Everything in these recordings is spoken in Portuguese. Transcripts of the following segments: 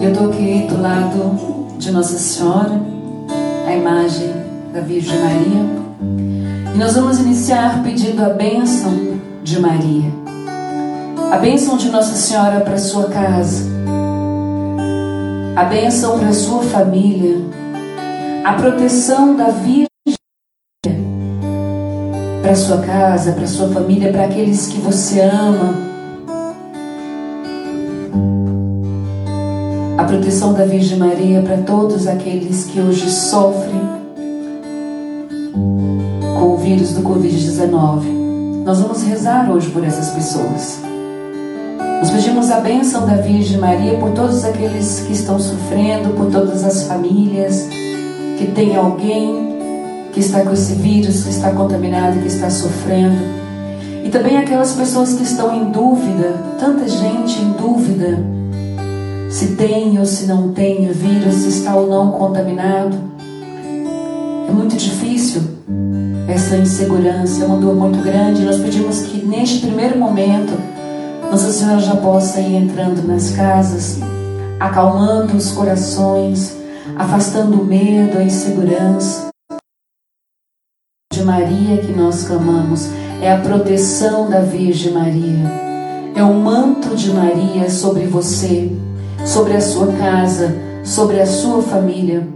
E eu estou aqui do lado de Nossa Senhora, a imagem da Virgem Maria. E nós vamos iniciar pedindo a bênção de Maria. A bênção de Nossa Senhora para sua casa. A bênção para sua família. A proteção da Virgem para sua casa, para sua família, para aqueles que você ama a proteção da Virgem Maria para todos aqueles que hoje sofrem com o vírus do Covid-19. Nós vamos rezar hoje por essas pessoas. Nós pedimos a bênção da Virgem Maria por todos aqueles que estão sofrendo, por todas as famílias, que tem alguém que está com esse vírus, que está contaminado, que está sofrendo. E também aquelas pessoas que estão em dúvida, tanta gente em dúvida se tem ou se não tem o vírus, se está ou não contaminado. É muito difícil essa insegurança, é uma dor muito grande. Nós pedimos que neste primeiro momento Nossa Senhora já possa ir entrando nas casas, acalmando os corações, afastando o medo, a insegurança. De Maria que nós clamamos é a proteção da Virgem Maria. É o manto de Maria sobre você sobre a sua casa, sobre a sua família.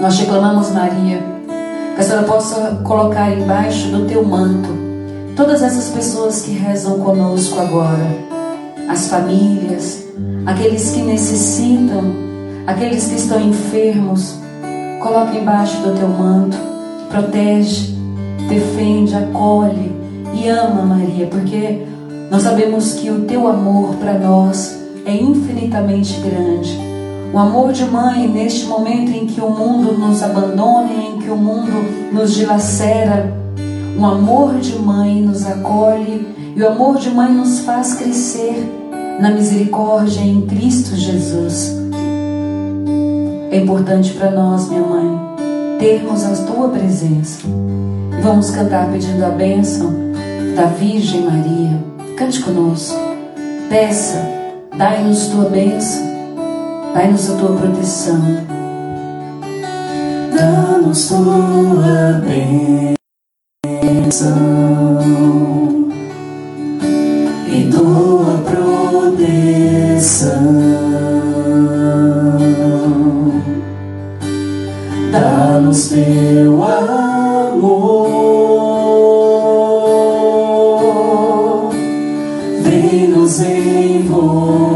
Nós te clamamos, Maria, que a senhora possa colocar embaixo do teu manto todas essas pessoas que rezam conosco agora, as famílias, aqueles que necessitam, aqueles que estão enfermos. Coloca embaixo do teu manto, protege, defende, acolhe e ama, Maria, porque nós sabemos que o teu amor para nós é infinitamente grande. O amor de mãe, neste momento em que o mundo nos abandona, em que o mundo nos dilacera, o amor de mãe nos acolhe e o amor de mãe nos faz crescer na misericórdia em Cristo Jesus. É importante para nós, minha mãe, termos a tua presença. Vamos cantar pedindo a bênção da Virgem Maria. Cante conosco. Peça Dai-nos tua bênção, dai-nos a tua proteção. Dá-nos tua bênção nos envolve.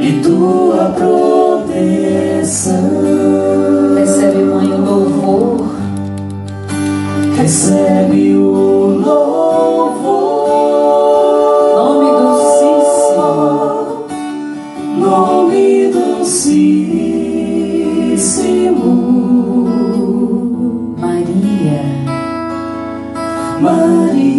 e tua proteção. Recebe, Mãe, o louvor. Recebe o louvor. Nome do Senhor. Nome do Cícero. Maria. Maria